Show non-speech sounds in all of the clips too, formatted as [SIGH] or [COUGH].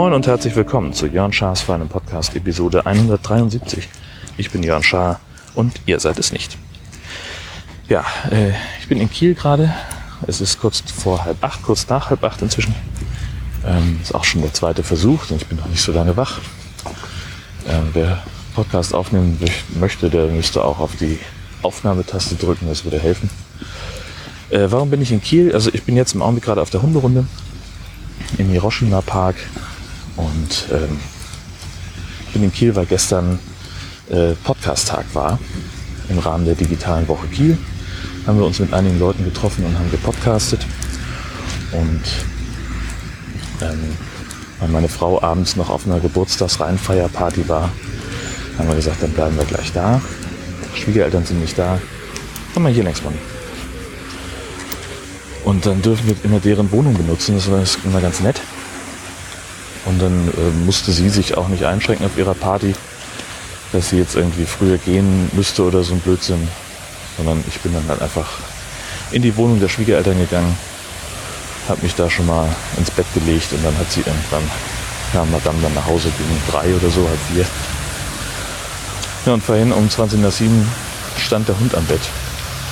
Moin und herzlich willkommen zu Jörn Schars feinem Podcast Episode 173. Ich bin Jörn Schaar und ihr seid es nicht. Ja, äh, ich bin in Kiel gerade. Es ist kurz vor halb acht, kurz nach halb acht inzwischen. Ähm, ist auch schon der zweite Versuch, denn ich bin noch nicht so lange wach. Ähm, wer Podcast aufnehmen möchte, der müsste auch auf die Aufnahmetaste drücken, das würde helfen. Äh, warum bin ich in Kiel? Also ich bin jetzt im Augenblick gerade auf der Hunderunde im Hiroshima Park und ähm, bin in Kiel, weil gestern äh, Podcast-Tag war. Im Rahmen der digitalen Woche Kiel haben wir uns mit einigen Leuten getroffen und haben gepodcastet. Und ähm, weil meine Frau abends noch auf einer Geburtstagsreihenfeierparty war, haben wir gesagt, dann bleiben wir gleich da. Schwiegereltern sind nicht da. Haben wir hier längst mal. Und dann dürfen wir immer deren Wohnung benutzen. Das war immer ganz nett. Und dann äh, musste sie sich auch nicht einschränken auf ihrer Party, dass sie jetzt irgendwie früher gehen müsste oder so ein Blödsinn. Sondern ich bin dann halt einfach in die Wohnung der Schwiegereltern gegangen, habe mich da schon mal ins Bett gelegt und dann hat sie irgendwann, kam Madame dann nach Hause gegen drei oder so, halb vier. Ja, und vorhin um 20 nach 7 stand der Hund am Bett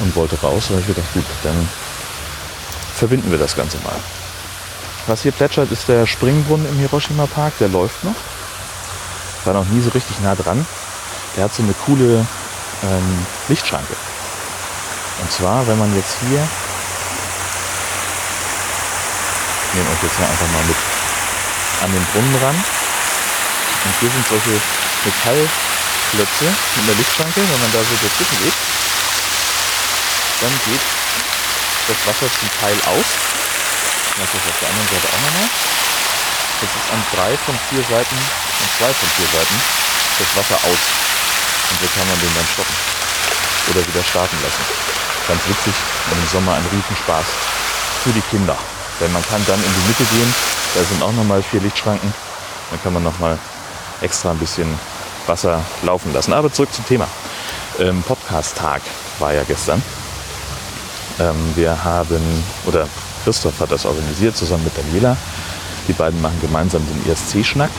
und wollte raus. Da habe ich gedacht, gut, dann verbinden wir das Ganze mal. Was hier plätschert, ist der Springbrunnen im Hiroshima Park. Der läuft noch. War noch nie so richtig nah dran. Der hat so eine coole ähm, Lichtschranke. Und zwar, wenn man jetzt hier, ich nehme euch jetzt hier einfach mal mit an den Brunnen ran. Und hier sind solche Metallklötze mit der Lichtschranke. Wenn man da so dazwischen geht, dann geht das Wasser zum Teil aus das auf der anderen Seite auch nochmal. Jetzt ist an drei von vier Seiten, an zwei von vier Seiten das Wasser aus. Und so kann man den dann stoppen. Oder wieder starten lassen. Ganz witzig, im Sommer ein Riesenspaß für die Kinder. Denn man kann dann in die Mitte gehen, da sind auch nochmal vier Lichtschranken. Dann kann man nochmal extra ein bisschen Wasser laufen lassen. Aber zurück zum Thema. Ähm, Podcast-Tag war ja gestern. Ähm, wir haben, oder Christoph hat das organisiert, zusammen mit Daniela. Die beiden machen gemeinsam den ESC-Schnack.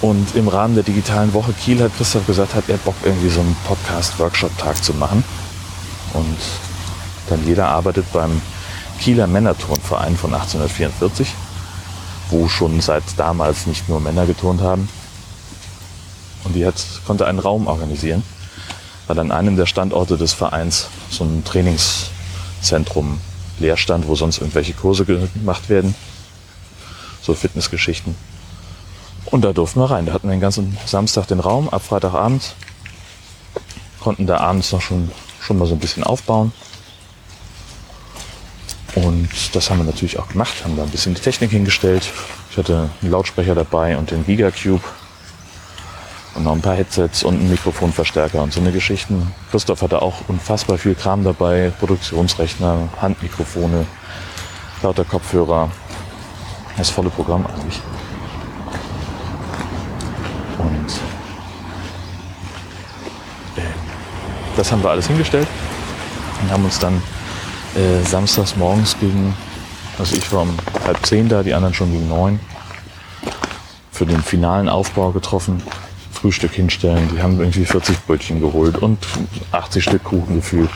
Und im Rahmen der digitalen Woche Kiel hat Christoph gesagt, hat er Bock, irgendwie so einen Podcast-Workshop-Tag zu machen. Und Daniela arbeitet beim Kieler Männerturnverein von 1844, wo schon seit damals nicht nur Männer geturnt haben. Und die hat, konnte einen Raum organisieren, weil an einem der Standorte des Vereins so ein Trainingszentrum Leerstand, wo sonst irgendwelche Kurse gemacht werden. So Fitnessgeschichten. Und da durften wir rein. Da hatten wir den ganzen Samstag den Raum, ab Freitagabend. Konnten da abends noch schon, schon mal so ein bisschen aufbauen. Und das haben wir natürlich auch gemacht, haben da ein bisschen die Technik hingestellt. Ich hatte einen Lautsprecher dabei und den Gigacube und noch ein paar Headsets und einen Mikrofonverstärker und so eine Geschichten. Christoph hatte auch unfassbar viel Kram dabei, Produktionsrechner, Handmikrofone, lauter Kopfhörer. Das volle Programm eigentlich. Und äh, das haben wir alles hingestellt und haben uns dann äh, samstags morgens gegen, also ich war um halb zehn da, die anderen schon gegen neun, für den finalen Aufbau getroffen Frühstück hinstellen. Die haben irgendwie 40 Brötchen geholt und 80 Stück Kuchen gefühlt.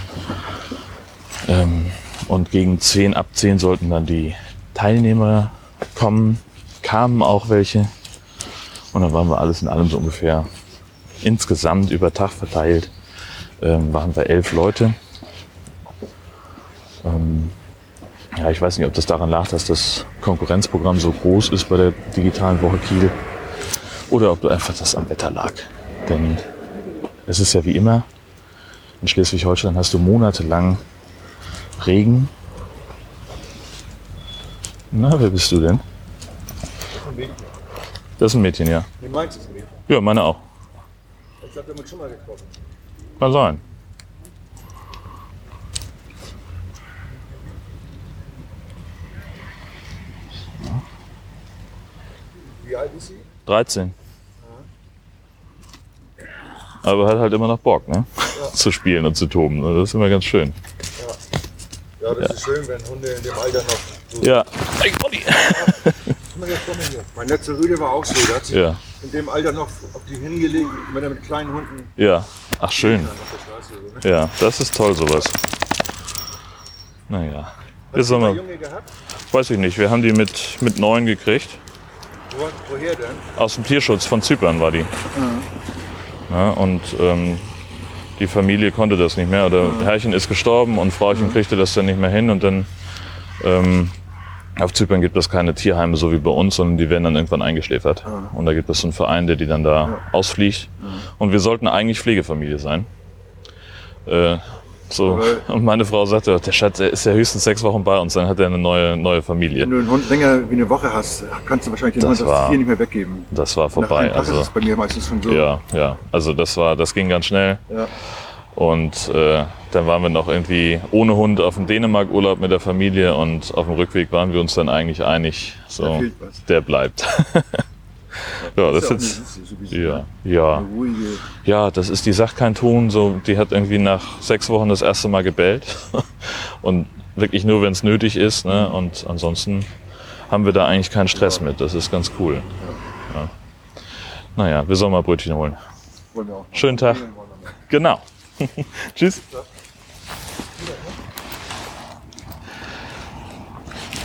Ähm, und gegen 10, ab 10 sollten dann die Teilnehmer kommen. Kamen auch welche. Und dann waren wir alles in allem so ungefähr insgesamt über Tag verteilt. Ähm, waren wir elf Leute. Ähm, ja, ich weiß nicht, ob das daran lag, dass das Konkurrenzprogramm so groß ist bei der digitalen Woche Kiel oder ob du einfach das am Wetter lag. Denn es ist ja wie immer, in Schleswig-Holstein hast du monatelang Regen. Na, wer bist du denn? Das ist ein Mädchen, ja. Wie meinst du es Mädchen? Ja, meine auch. Ich glaube, wir haben uns schon mal getroffen. Kann sein. Wie alt ist sie? 13. aber hat halt immer noch Bock, ne? [LAUGHS] zu spielen und zu toben. Das ist immer ganz schön. Ja, das ist schön, wenn Hunde in dem Alter noch so. Ja. [LAUGHS] Mal hier. Mein letzter Rüde war auch so. Der hat sich Ja. in dem Alter noch auf die hingelegt, wenn er mit kleinen Hunden Ja. Ach, schön. so, ne? Ja, das ist toll, sowas. Naja. Hast du sollen mal Junge gehabt? weiß ich nicht, wir haben die mit, mit neun gekriegt. Wo, woher denn? Aus dem Tierschutz von Zypern war die. Ja, und ähm, die Familie konnte das nicht mehr. Oder Herrchen ist gestorben und Frauchen kriegte das dann nicht mehr hin. Und dann ähm, auf Zypern gibt es keine Tierheime so wie bei uns, sondern die werden dann irgendwann eingeschläfert. Und da gibt es so einen Verein, der die dann da ausfliegt. Und wir sollten eigentlich Pflegefamilie sein. Äh, so. [LAUGHS] Und meine Frau sagte, der Schatz der ist ja höchstens sechs Wochen bei uns, dann hat er eine neue, neue Familie. Wenn du einen Hund länger wie eine Woche hast, kannst du wahrscheinlich den Das Hund war das Tier nicht mehr weggeben. Das war Nach vorbei. Tag Also ist es bei mir meistens schon so. ja, ja. Also das war, das ging ganz schnell. Ja. Und äh, dann waren wir noch irgendwie ohne Hund auf dem Dänemark-Urlaub mit der Familie und auf dem Rückweg waren wir uns dann eigentlich einig, so, der bleibt. [LAUGHS] ja, das ist ja jetzt, sowieso, ja, ne? ja, ja, das ist, die sagt kein Ton, so, die hat irgendwie nach sechs Wochen das erste Mal gebellt [LAUGHS] und wirklich nur, wenn es nötig ist, ne? und ansonsten haben wir da eigentlich keinen Stress mit, das ist ganz cool. Ja. Naja, wir sollen mal Brötchen holen. Schönen Tag. Genau. [LAUGHS] Tschüss.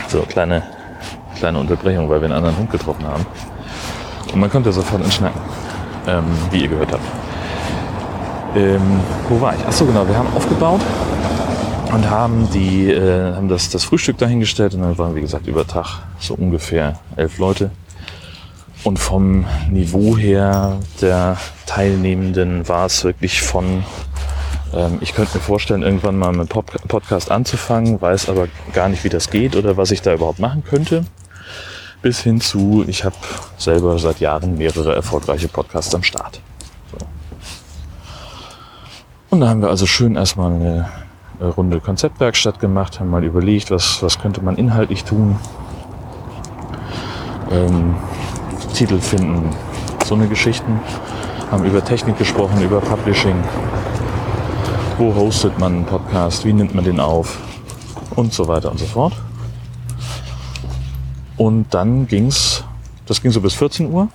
So, kleine, kleine Unterbrechung, weil wir einen anderen Hund getroffen haben. Und man konnte sofort ins Schnacken, ähm, wie ihr gehört habt. Ähm, wo war ich? Achso, genau, wir haben aufgebaut und haben, die, äh, haben das, das Frühstück dahingestellt und dann waren, wie gesagt, über Tag so ungefähr elf Leute. Und vom Niveau her der Teilnehmenden war es wirklich von, ähm, ich könnte mir vorstellen, irgendwann mal mit Pop Podcast anzufangen, weiß aber gar nicht, wie das geht oder was ich da überhaupt machen könnte. Bis hin zu, ich habe selber seit Jahren mehrere erfolgreiche Podcasts am Start. So. Und da haben wir also schön erstmal eine Runde Konzeptwerkstatt gemacht, haben mal überlegt, was, was könnte man inhaltlich tun. Ähm, Titel finden, so eine Geschichten. Haben über Technik gesprochen, über Publishing. Wo hostet man einen Podcast? Wie nimmt man den auf? Und so weiter und so fort. Und dann ging's, das ging so bis 14 Uhr.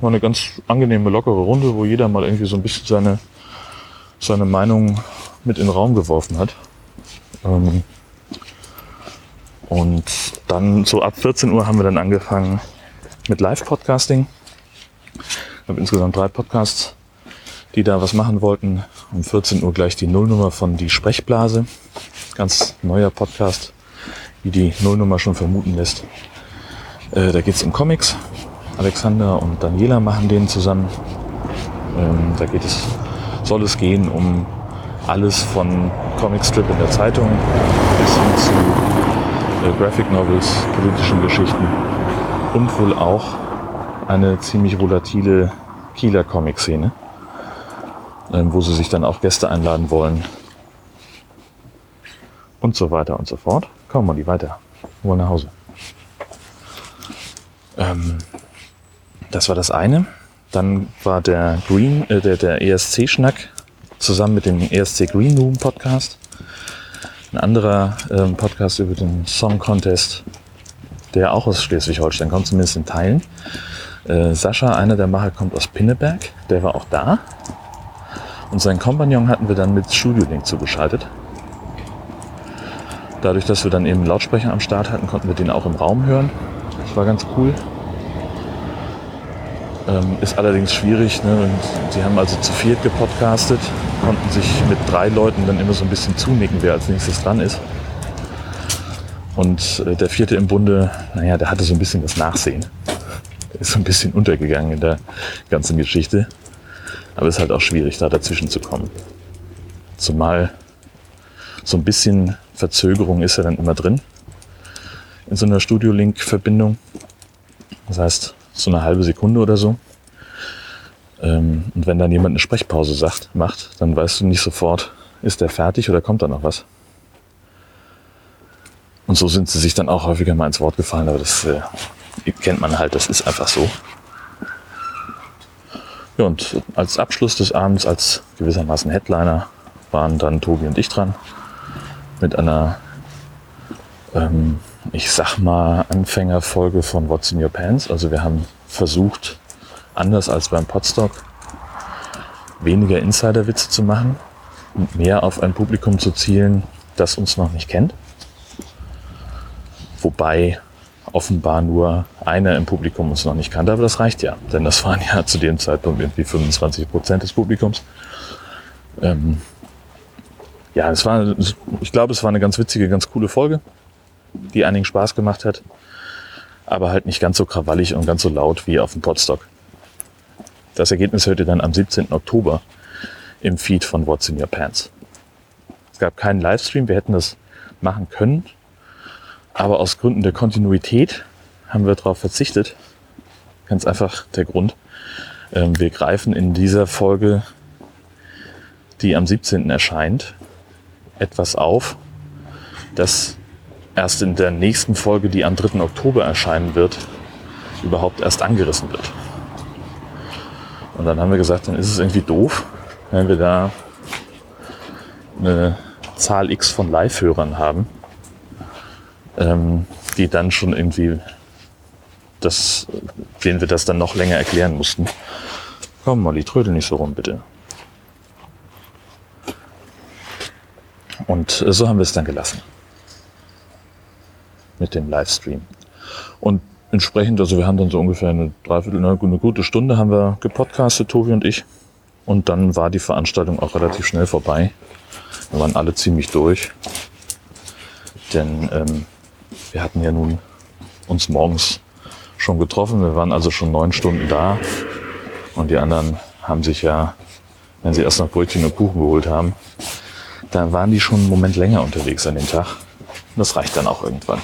War eine ganz angenehme, lockere Runde, wo jeder mal irgendwie so ein bisschen seine, seine Meinung mit in den Raum geworfen hat. Ähm, und dann so ab 14 Uhr haben wir dann angefangen mit Live-Podcasting. Ich habe insgesamt drei Podcasts, die da was machen wollten. Um 14 Uhr gleich die Nullnummer von Die Sprechblase. Ganz neuer Podcast, wie die Nullnummer schon vermuten lässt. Äh, da geht es um Comics. Alexander und Daniela machen den zusammen. Ähm, da geht es, soll es gehen um alles von Comicstrip in der Zeitung bis hin zu äh, Graphic Novels, politischen Geschichten und wohl auch eine ziemlich volatile Kieler Comic-Szene, ähm, wo sie sich dann auch Gäste einladen wollen und so weiter und so fort. Kommen wir die weiter. Wir wollen nach Hause. Ähm, das war das eine. Dann war der Green, äh, der, der ESC-Schnack zusammen mit dem ESC Green Room Podcast. Ein anderer ähm, Podcast über den Song Contest, der auch aus Schleswig-Holstein kommt, zumindest in Teilen. Äh, Sascha, einer der Macher, kommt aus Pinneberg. Der war auch da. Und seinen Kompagnon hatten wir dann mit Studio Link zugeschaltet. Dadurch, dass wir dann eben Lautsprecher am Start hatten, konnten wir den auch im Raum hören. Das war ganz cool. Ähm, ist allerdings schwierig. Ne? Und die haben also zu viert gepodcastet, konnten sich mit drei Leuten dann immer so ein bisschen zunicken, wer als nächstes dran ist. Und äh, der vierte im Bunde, naja, der hatte so ein bisschen das Nachsehen. Der [LAUGHS] ist so ein bisschen untergegangen in der ganzen Geschichte. Aber ist halt auch schwierig, da dazwischen zu kommen. Zumal so ein bisschen Verzögerung ist ja dann immer drin in so einer Studio-Link-Verbindung. Das heißt, so eine halbe Sekunde oder so. Ähm, und wenn dann jemand eine Sprechpause sagt, macht, dann weißt du nicht sofort, ist der fertig oder kommt da noch was. Und so sind sie sich dann auch häufiger mal ins Wort gefallen, aber das äh, kennt man halt, das ist einfach so. Ja, und als Abschluss des Abends, als gewissermaßen Headliner, waren dann Tobi und ich dran mit einer, ähm, ich sag mal, Anfängerfolge von What's in Your Pants. Also wir haben versucht, anders als beim Podstock, weniger Insiderwitze zu machen und mehr auf ein Publikum zu zielen, das uns noch nicht kennt. Wobei offenbar nur einer im Publikum uns noch nicht kannte, aber das reicht ja, denn das waren ja zu dem Zeitpunkt irgendwie 25 Prozent des Publikums. Ähm, ja, es war, ich glaube, es war eine ganz witzige, ganz coole Folge, die einigen Spaß gemacht hat, aber halt nicht ganz so krawallig und ganz so laut wie auf dem Podstock. Das Ergebnis hört ihr dann am 17. Oktober im Feed von What's in Your Pants. Es gab keinen Livestream, wir hätten das machen können, aber aus Gründen der Kontinuität haben wir darauf verzichtet. Ganz einfach der Grund. Ähm, wir greifen in dieser Folge, die am 17. erscheint, etwas auf, das erst in der nächsten Folge, die am 3. Oktober erscheinen wird, überhaupt erst angerissen wird. Und dann haben wir gesagt, dann ist es irgendwie doof, wenn wir da eine Zahl X von Live-Hörern haben, ähm, die dann schon irgendwie das, denen wir das dann noch länger erklären mussten. Komm, Molly, trödel nicht so rum, bitte. Und so haben wir es dann gelassen. Mit dem Livestream. Und entsprechend, also wir haben dann so ungefähr eine Dreiviertel, eine, gute Stunde haben wir gepodcastet, Tobi und ich. Und dann war die Veranstaltung auch relativ schnell vorbei. Wir waren alle ziemlich durch. Denn ähm, wir hatten ja nun uns morgens schon getroffen. Wir waren also schon neun Stunden da. Und die anderen haben sich ja, wenn sie erst noch Brötchen und Kuchen geholt haben, dann waren die schon einen Moment länger unterwegs an dem Tag. Und das reicht dann auch irgendwann.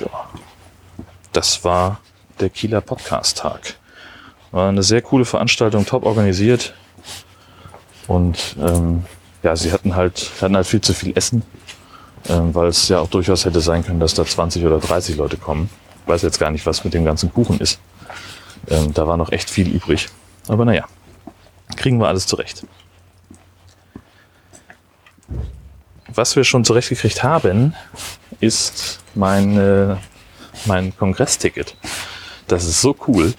Ja. Das war der Kieler Podcast-Tag. War eine sehr coole Veranstaltung, top organisiert. Und ähm, ja, sie hatten halt, hatten halt viel zu viel Essen, ähm, weil es ja auch durchaus hätte sein können, dass da 20 oder 30 Leute kommen. Ich weiß jetzt gar nicht, was mit dem ganzen Kuchen ist. Ähm, da war noch echt viel übrig. Aber naja, kriegen wir alles zurecht. Was wir schon zurechtgekriegt haben, ist mein, mein Kongressticket. Das ist so cool.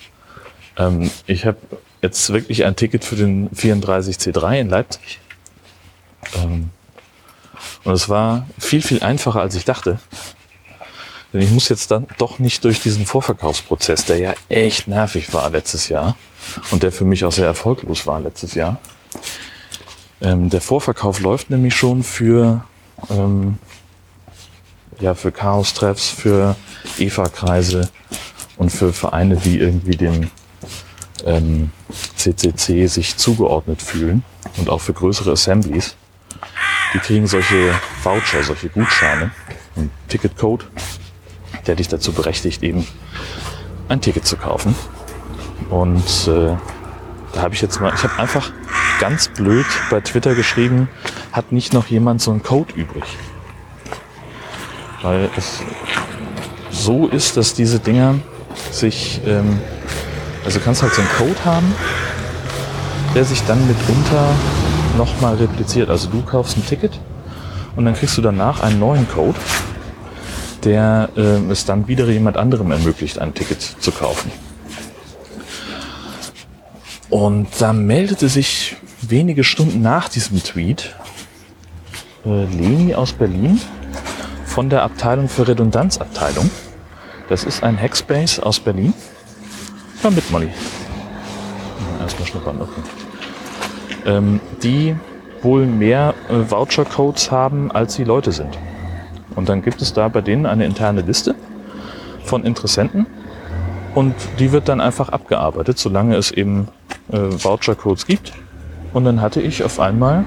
Ähm, ich habe jetzt wirklich ein Ticket für den 34C3 in Leipzig. Ähm, und es war viel, viel einfacher, als ich dachte. Denn ich muss jetzt dann doch nicht durch diesen Vorverkaufsprozess, der ja echt nervig war letztes Jahr und der für mich auch sehr erfolglos war letztes Jahr. Ähm, der Vorverkauf läuft nämlich schon für, ähm, ja, für Chaos-Treffs, für EVA-Kreise und für Vereine, die irgendwie dem ähm, CCC sich zugeordnet fühlen und auch für größere Assemblies. Die kriegen solche Voucher, solche Gutscheine, einen Ticketcode, der dich dazu berechtigt, eben ein Ticket zu kaufen. Und äh, da habe ich jetzt mal, ich habe einfach ganz blöd bei Twitter geschrieben, hat nicht noch jemand so einen Code übrig? Weil es so ist, dass diese Dinger sich, ähm, also kannst halt so einen Code haben, der sich dann mitunter nochmal repliziert. Also du kaufst ein Ticket und dann kriegst du danach einen neuen Code, der äh, es dann wieder jemand anderem ermöglicht, ein Ticket zu kaufen. Und da meldete sich wenige Stunden nach diesem Tweet äh, Leni aus Berlin von der Abteilung für Redundanzabteilung. Das ist ein Hackspace aus Berlin. Komm mit, Molly. Erstmal schnuppern. Okay. Ähm, die wohl mehr äh, Voucher-Codes haben, als sie Leute sind. Und dann gibt es da bei denen eine interne Liste von Interessenten und die wird dann einfach abgearbeitet, solange es eben äh, Voucher-Codes gibt. Und dann hatte ich auf einmal,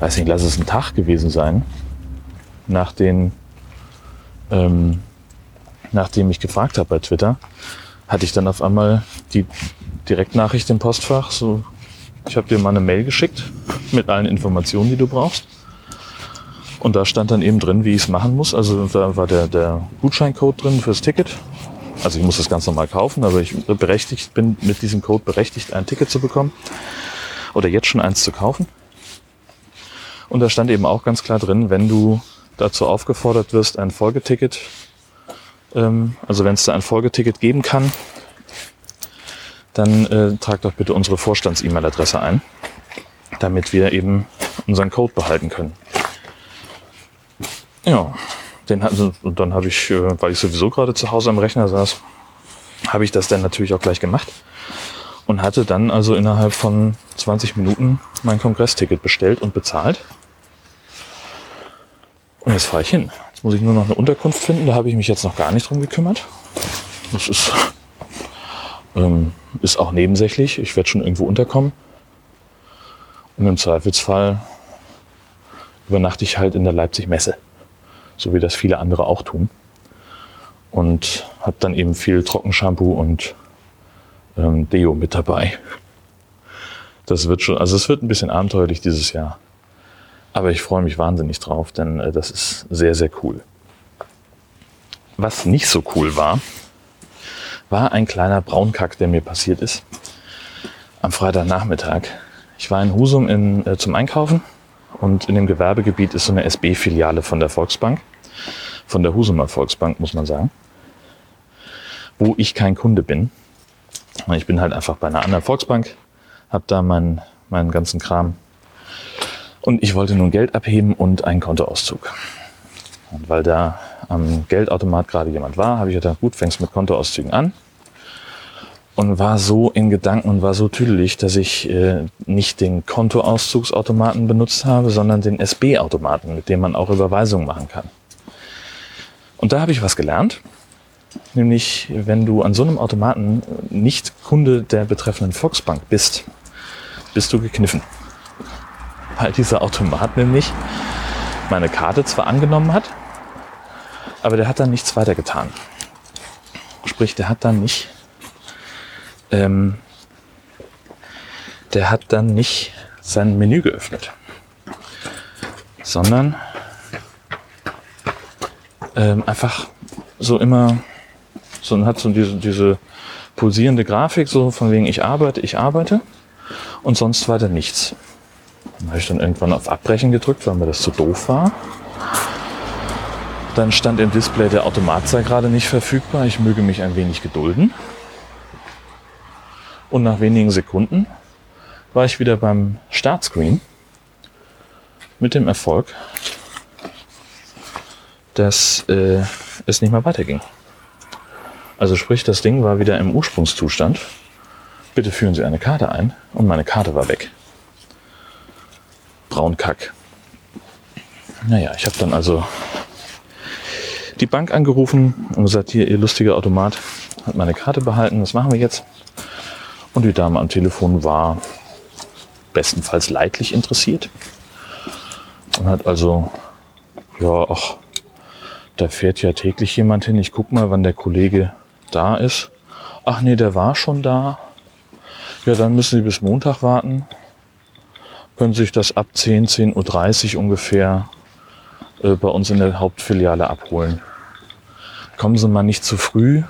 weiß nicht, lass es ein Tag gewesen sein, nach den, ähm, nachdem ich gefragt habe bei Twitter, hatte ich dann auf einmal die Direktnachricht im Postfach, so, ich habe dir mal eine Mail geschickt mit allen Informationen, die du brauchst. Und da stand dann eben drin, wie ich es machen muss. Also da war der, der Gutscheincode drin fürs Ticket Also ich muss das ganz normal kaufen, aber ich berechtigt bin mit diesem Code berechtigt, ein Ticket zu bekommen. Oder jetzt schon eins zu kaufen. Und da stand eben auch ganz klar drin, wenn du dazu aufgefordert wirst, ein Folgeticket, ähm, also wenn es da ein Folgeticket geben kann, dann äh, trag doch bitte unsere Vorstands-E-Mail-Adresse ein, damit wir eben unseren Code behalten können. Ja, den, also, und dann habe ich, äh, weil ich sowieso gerade zu Hause am Rechner saß, habe ich das dann natürlich auch gleich gemacht und hatte dann also innerhalb von 20 Minuten mein Kongressticket bestellt und bezahlt. Und jetzt fahre ich hin. Jetzt muss ich nur noch eine Unterkunft finden. Da habe ich mich jetzt noch gar nicht drum gekümmert. Das ist, ähm, ist auch nebensächlich. Ich werde schon irgendwo unterkommen. Und im Zweifelsfall übernachte ich halt in der Leipzig-Messe. So wie das viele andere auch tun. Und habe dann eben viel Trockenshampoo und ähm, Deo mit dabei. Das wird schon, also es wird ein bisschen abenteuerlich dieses Jahr. Aber ich freue mich wahnsinnig drauf, denn äh, das ist sehr, sehr cool. Was nicht so cool war, war ein kleiner Braunkack, der mir passiert ist. Am Freitagnachmittag. Ich war in Husum in, äh, zum Einkaufen und in dem Gewerbegebiet ist so eine SB-Filiale von der Volksbank. Von der Husumer Volksbank, muss man sagen. Wo ich kein Kunde bin. Ich bin halt einfach bei einer anderen Volksbank, habe da meinen, meinen ganzen Kram und ich wollte nun Geld abheben und einen Kontoauszug. Und weil da am Geldautomat gerade jemand war, habe ich gedacht, gut, fängst mit Kontoauszügen an. Und war so in Gedanken und war so tüdelig, dass ich äh, nicht den Kontoauszugsautomaten benutzt habe, sondern den SB-Automaten, mit dem man auch Überweisungen machen kann. Und da habe ich was gelernt. Nämlich, wenn du an so einem Automaten nicht Kunde der betreffenden Volksbank bist, bist du gekniffen weil dieser Automat nämlich meine Karte zwar angenommen hat, aber der hat dann nichts weiter getan. Sprich, der hat dann nicht, ähm, der hat dann nicht sein Menü geöffnet, sondern ähm, einfach so immer, so hat so diese, diese pulsierende Grafik, so von wegen ich arbeite, ich arbeite und sonst weiter nichts. Dann habe ich dann irgendwann auf Abbrechen gedrückt, weil mir das zu doof war. Dann stand im Display, der Automat sei gerade nicht verfügbar. Ich möge mich ein wenig gedulden. Und nach wenigen Sekunden war ich wieder beim Startscreen mit dem Erfolg, dass äh, es nicht mehr weiterging. Also sprich, das Ding war wieder im Ursprungszustand. Bitte führen Sie eine Karte ein und meine Karte war weg. Braunkack. Naja, ich habe dann also die Bank angerufen und gesagt, hier, ihr lustiger Automat hat meine Karte behalten, was machen wir jetzt? Und die Dame am Telefon war bestenfalls leidlich interessiert und hat also, ja, ach, da fährt ja täglich jemand hin, ich guck mal, wann der Kollege da ist. Ach nee, der war schon da. Ja, dann müssen Sie bis Montag warten können sich das ab 10, 10.30 Uhr ungefähr äh, bei uns in der Hauptfiliale abholen. Kommen Sie mal nicht zu früh,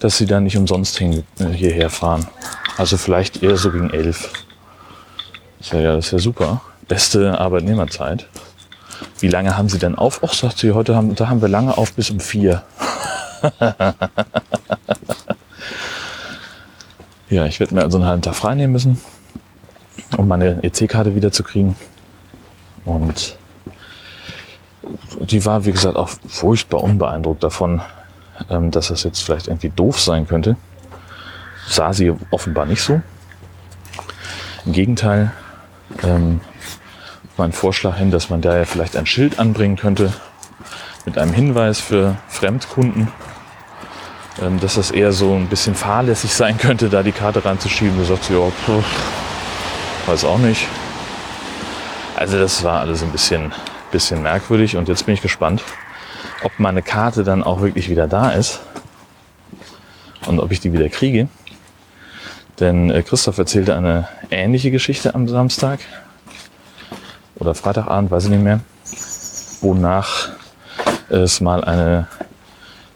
dass Sie dann nicht umsonst hin, äh, hierher fahren. Also vielleicht eher so gegen 11. Das ja, das ist ja super. Beste Arbeitnehmerzeit. Wie lange haben Sie denn auf? Och, sagt sie, heute haben, da haben wir lange auf bis um vier. [LAUGHS] ja, ich werde mir also einen halben Tag frei nehmen müssen um meine EC-Karte wiederzukriegen. Und die war, wie gesagt, auch furchtbar unbeeindruckt davon, ähm, dass das jetzt vielleicht irgendwie doof sein könnte. Sah sie offenbar nicht so. Im Gegenteil, ähm, mein Vorschlag hin, dass man da ja vielleicht ein Schild anbringen könnte mit einem Hinweis für Fremdkunden, ähm, dass das eher so ein bisschen fahrlässig sein könnte, da die Karte reinzuschieben. Da sagt sie, ja, Weiß auch nicht. Also das war alles ein bisschen, bisschen merkwürdig und jetzt bin ich gespannt, ob meine Karte dann auch wirklich wieder da ist und ob ich die wieder kriege. Denn äh, Christoph erzählte eine ähnliche Geschichte am Samstag oder Freitagabend, weiß ich nicht mehr, wonach es mal eine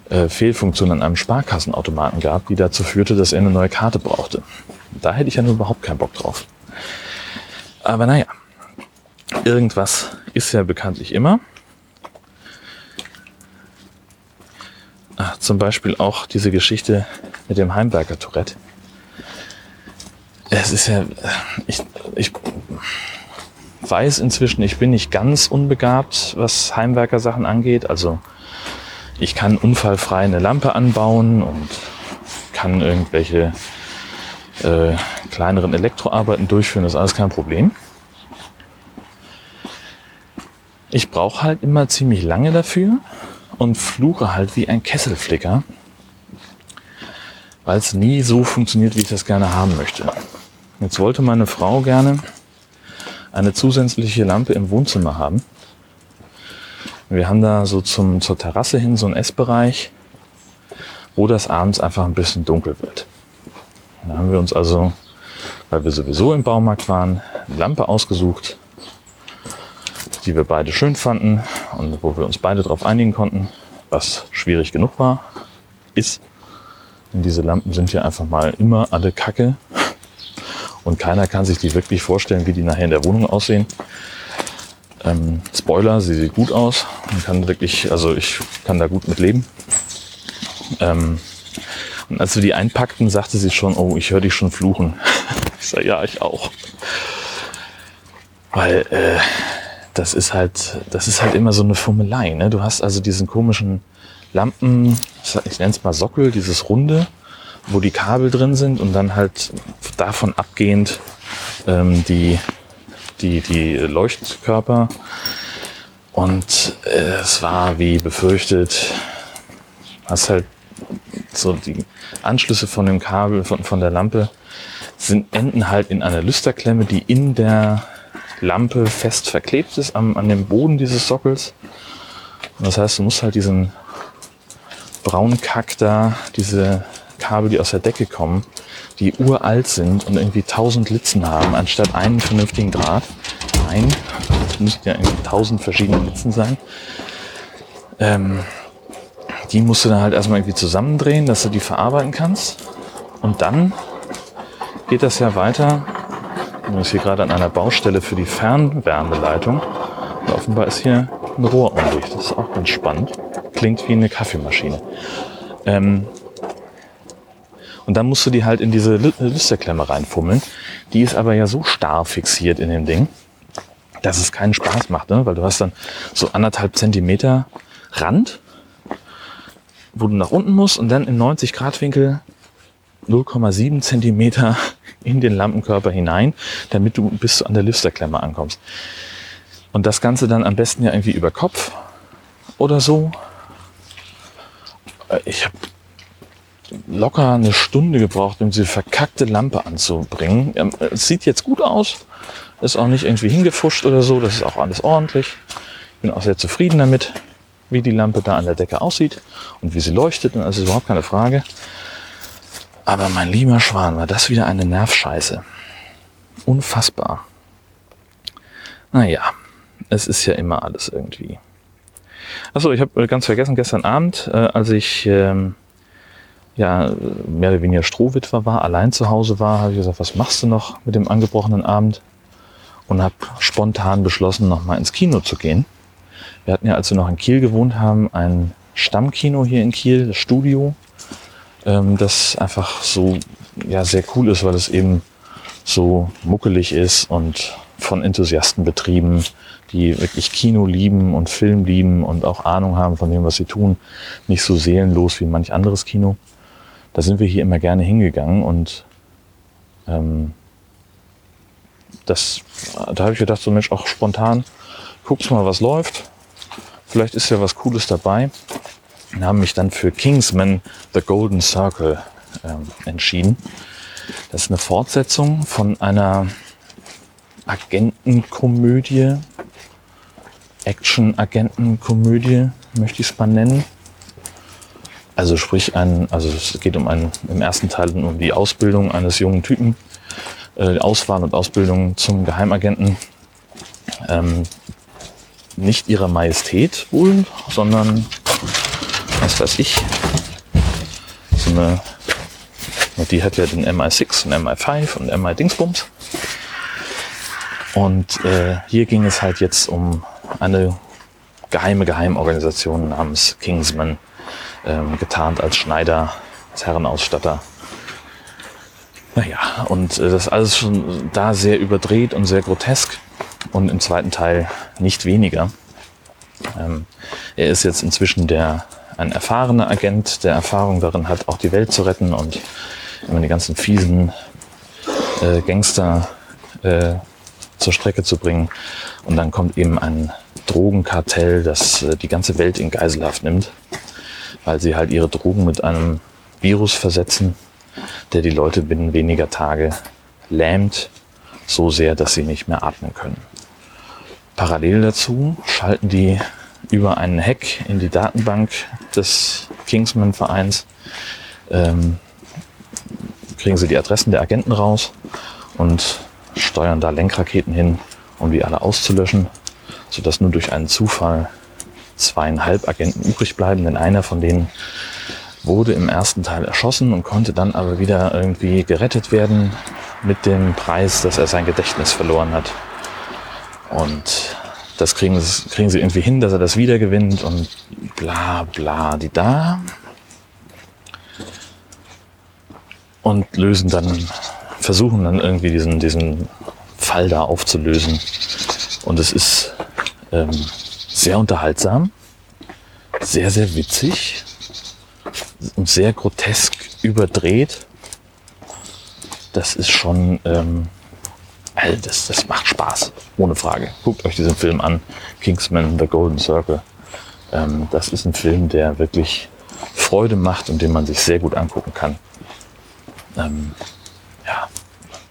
äh, Fehlfunktion an einem Sparkassenautomaten gab, die dazu führte, dass er eine neue Karte brauchte. Da hätte ich ja nur überhaupt keinen Bock drauf. Aber naja, irgendwas ist ja bekanntlich immer. Ach, zum Beispiel auch diese Geschichte mit dem Heimwerker-Tourette. Es ist ja, ich, ich weiß inzwischen, ich bin nicht ganz unbegabt, was Heimwerker-Sachen angeht. Also ich kann unfallfrei eine Lampe anbauen und kann irgendwelche äh, kleineren Elektroarbeiten durchführen. Das ist alles kein Problem. Ich brauche halt immer ziemlich lange dafür und fluche halt wie ein Kesselflicker, weil es nie so funktioniert, wie ich das gerne haben möchte. Jetzt wollte meine Frau gerne eine zusätzliche Lampe im Wohnzimmer haben. Wir haben da so zum, zur Terrasse hin so einen Essbereich, wo das abends einfach ein bisschen dunkel wird. Da haben wir uns also, weil wir sowieso im Baumarkt waren, eine Lampe ausgesucht, die wir beide schön fanden und wo wir uns beide darauf einigen konnten, was schwierig genug war, ist. Denn diese Lampen sind ja einfach mal immer alle Kacke und keiner kann sich die wirklich vorstellen, wie die nachher in der Wohnung aussehen. Ähm, Spoiler, sie sieht gut aus. Man kann wirklich, also ich kann da gut mit leben. Ähm, und als wir die einpackten, sagte sie schon, oh, ich höre dich schon fluchen. [LAUGHS] ich sage, ja, ich auch. Weil äh, das ist halt, das ist halt immer so eine Fummelei. Ne? Du hast also diesen komischen Lampen, ich nenne es mal Sockel, dieses Runde, wo die Kabel drin sind und dann halt davon abgehend ähm, die, die, die Leuchtkörper. Und äh, es war wie befürchtet, hast halt so die Anschlüsse von dem Kabel, von, von der Lampe, sind, enden halt in einer Lüsterklemme, die in der Lampe fest verklebt ist am, an dem Boden dieses Sockels. Und das heißt, du musst halt diesen braunen Kack da, diese Kabel, die aus der Decke kommen, die uralt sind und irgendwie tausend Litzen haben, anstatt einen vernünftigen Draht. Nein, das müssten ja irgendwie tausend verschiedene Litzen sein. Ähm, die musst du dann halt erstmal irgendwie zusammendrehen, dass du die verarbeiten kannst. Und dann geht das ja weiter. Ich ist hier gerade an einer Baustelle für die Fernwärmeleitung. Und offenbar ist hier ein Rohr undicht. Das ist auch ganz spannend. Klingt wie eine Kaffeemaschine. Ähm, und dann musst du die halt in diese Lüsterklemme reinfummeln. Die ist aber ja so starr fixiert in dem Ding, dass es keinen Spaß macht, ne? weil du hast dann so anderthalb Zentimeter Rand, wo du nach unten musst und dann im 90 Grad Winkel 0,7 Zentimeter in den Lampenkörper hinein, damit du bis an der Lüsterklemme ankommst. Und das Ganze dann am besten ja irgendwie über Kopf oder so. Äh, ich habe locker eine Stunde gebraucht, um diese verkackte Lampe anzubringen. Es sieht jetzt gut aus, ist auch nicht irgendwie hingefuscht oder so, das ist auch alles ordentlich. Ich bin auch sehr zufrieden damit, wie die Lampe da an der Decke aussieht und wie sie leuchtet, und das ist überhaupt keine Frage. Aber mein lieber Schwan, war das wieder eine Nervscheiße. Unfassbar. Naja, es ist ja immer alles irgendwie. Achso, ich habe ganz vergessen, gestern Abend, äh, als ich ähm, ja mehr oder weniger Strohwitwer war, allein zu Hause war, habe ich gesagt, was machst du noch mit dem angebrochenen Abend? Und habe spontan beschlossen, nochmal ins Kino zu gehen. Wir hatten ja, als wir noch in Kiel gewohnt haben, ein Stammkino hier in Kiel, das Studio, ähm, das einfach so ja sehr cool ist, weil es eben so muckelig ist und von Enthusiasten betrieben, die wirklich Kino lieben und Film lieben und auch Ahnung haben von dem, was sie tun. Nicht so seelenlos wie manch anderes Kino da sind wir hier immer gerne hingegangen und ähm, das, da habe ich gedacht, so Mensch, auch spontan, guckst mal, was läuft. Vielleicht ist ja was Cooles dabei. Und haben mich dann für Kingsman The Golden Circle ähm, entschieden. Das ist eine Fortsetzung von einer Agentenkomödie, Action-Agentenkomödie, möchte ich es mal nennen. Also sprich, ein, also es geht um einen, im ersten Teil um die Ausbildung eines jungen Typen, äh, Auswahl und Ausbildung zum Geheimagenten. Ähm, nicht ihrer Majestät wohl, sondern was weiß ich, so eine, die hat ja den MI6 und MI5 und MI Dingsbums. Und äh, hier ging es halt jetzt um eine geheime Geheimorganisation namens Kingsman, ähm, getarnt als Schneider, als Herrenausstatter. Naja, und äh, das alles schon da sehr überdreht und sehr grotesk und im zweiten Teil nicht weniger. Ähm, er ist jetzt inzwischen der, ein erfahrener Agent, der Erfahrung darin hat, auch die Welt zu retten und immer die ganzen fiesen äh, Gangster äh, zur Strecke zu bringen. Und dann kommt eben ein Drogenkartell, das äh, die ganze Welt in Geiselhaft nimmt, weil sie halt ihre Drogen mit einem Virus versetzen, der die Leute binnen weniger Tage lähmt, so sehr, dass sie nicht mehr atmen können. Parallel dazu schalten die über einen Hack in die Datenbank des Kingsman-Vereins, ähm, kriegen sie die Adressen der Agenten raus und steuern da Lenkraketen hin, um die alle auszulöschen, sodass nur durch einen Zufall zweieinhalb Agenten übrig bleiben, denn einer von denen wurde im ersten Teil erschossen und konnte dann aber wieder irgendwie gerettet werden mit dem Preis, dass er sein Gedächtnis verloren hat. Und das kriegen, kriegen sie irgendwie hin, dass er das wieder gewinnt und bla bla die da. Und lösen dann, versuchen dann irgendwie diesen, diesen Fall da aufzulösen. Und es ist ähm, sehr unterhaltsam, sehr, sehr witzig und sehr grotesk überdreht. Das ist schon, ähm, also das, das macht Spaß, ohne Frage. Guckt euch diesen Film an, Kingsman, The Golden Circle. Ähm, das ist ein Film, der wirklich Freude macht und den man sich sehr gut angucken kann. Ähm, ja,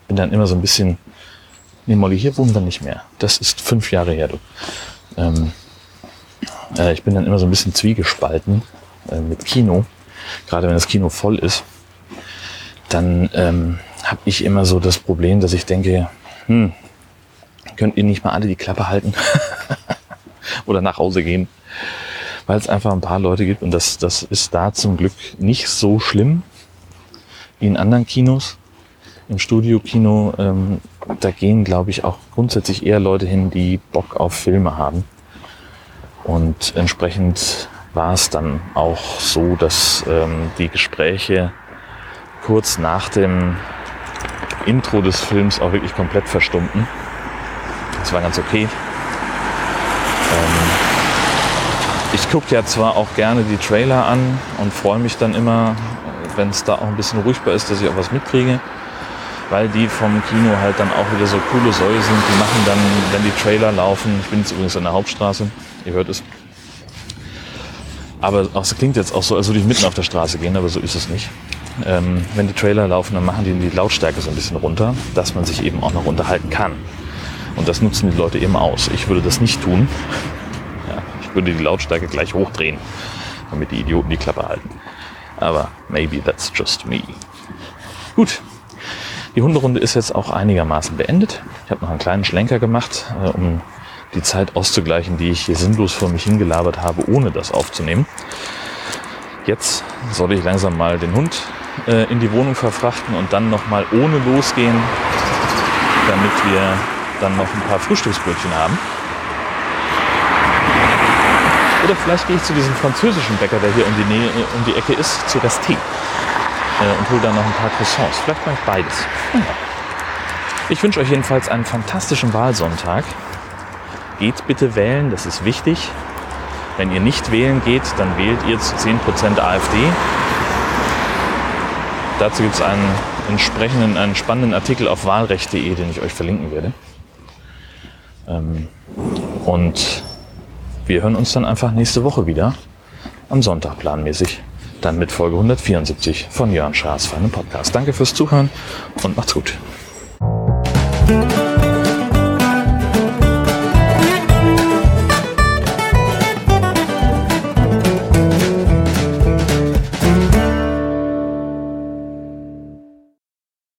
bin dann immer so ein bisschen, nee Molly, hier wohnen wir nicht mehr. Das ist fünf Jahre her, du. Ähm, äh, ich bin dann immer so ein bisschen zwiegespalten äh, mit Kino. Gerade wenn das Kino voll ist, dann ähm, habe ich immer so das Problem, dass ich denke, hm, könnt ihr nicht mal alle die Klappe halten [LAUGHS] oder nach Hause gehen, weil es einfach ein paar Leute gibt und das, das ist da zum Glück nicht so schlimm wie in anderen Kinos. Im Studiokino, ähm, da gehen, glaube ich, auch grundsätzlich eher Leute hin, die Bock auf Filme haben. Und entsprechend war es dann auch so, dass ähm, die Gespräche kurz nach dem Intro des Films auch wirklich komplett verstummten. Das war ganz okay. Ähm, ich gucke ja zwar auch gerne die Trailer an und freue mich dann immer, wenn es da auch ein bisschen ruhigbar ist, dass ich auch was mitkriege, weil die vom Kino halt dann auch wieder so coole Säue sind. Die machen dann, wenn die Trailer laufen, ich bin jetzt übrigens an der Hauptstraße, ihr hört es, aber es klingt jetzt auch so, als würde ich mitten auf der Straße gehen, aber so ist es nicht. Ähm, wenn die Trailer laufen, dann machen die die Lautstärke so ein bisschen runter, dass man sich eben auch noch unterhalten kann. Und das nutzen die Leute eben aus. Ich würde das nicht tun. [LAUGHS] Ja, ich würde die Lautstärke gleich hochdrehen, damit die Idioten die Klappe halten. Aber maybe that's just me. Gut. Die Hunderunde ist jetzt auch einigermaßen beendet. Ich habe noch einen kleinen Schlenker gemacht, äh, um die Zeit auszugleichen, die ich hier sinnlos vor mich hingelabert habe, ohne das aufzunehmen. Jetzt soll ich langsam mal den Hund äh, in die Wohnung verfrachten und dann nochmal ohne losgehen, damit wir dann noch ein paar Frühstücksbrötchen haben. Oder vielleicht gehe ich zu diesem französischen Bäcker, der hier um die, Nähe, um die Ecke ist, zu Resté äh, und hole dann noch ein paar Croissants. Vielleicht mache ich beides. Ich wünsche euch jedenfalls einen fantastischen Wahlsonntag. Geht bitte wählen, das ist wichtig. Wenn ihr nicht wählen geht, dann wählt ihr zu 10% AfD. Dazu gibt es einen entsprechenden, einen spannenden Artikel auf wahlrecht.de, den ich euch verlinken werde. Ähm, und wir hören uns dann einfach nächste Woche wieder, am Sonntag planmäßig, dann mit Folge 174 von Jörn Schaas für einen Podcast. Danke fürs Zuhören und macht's gut.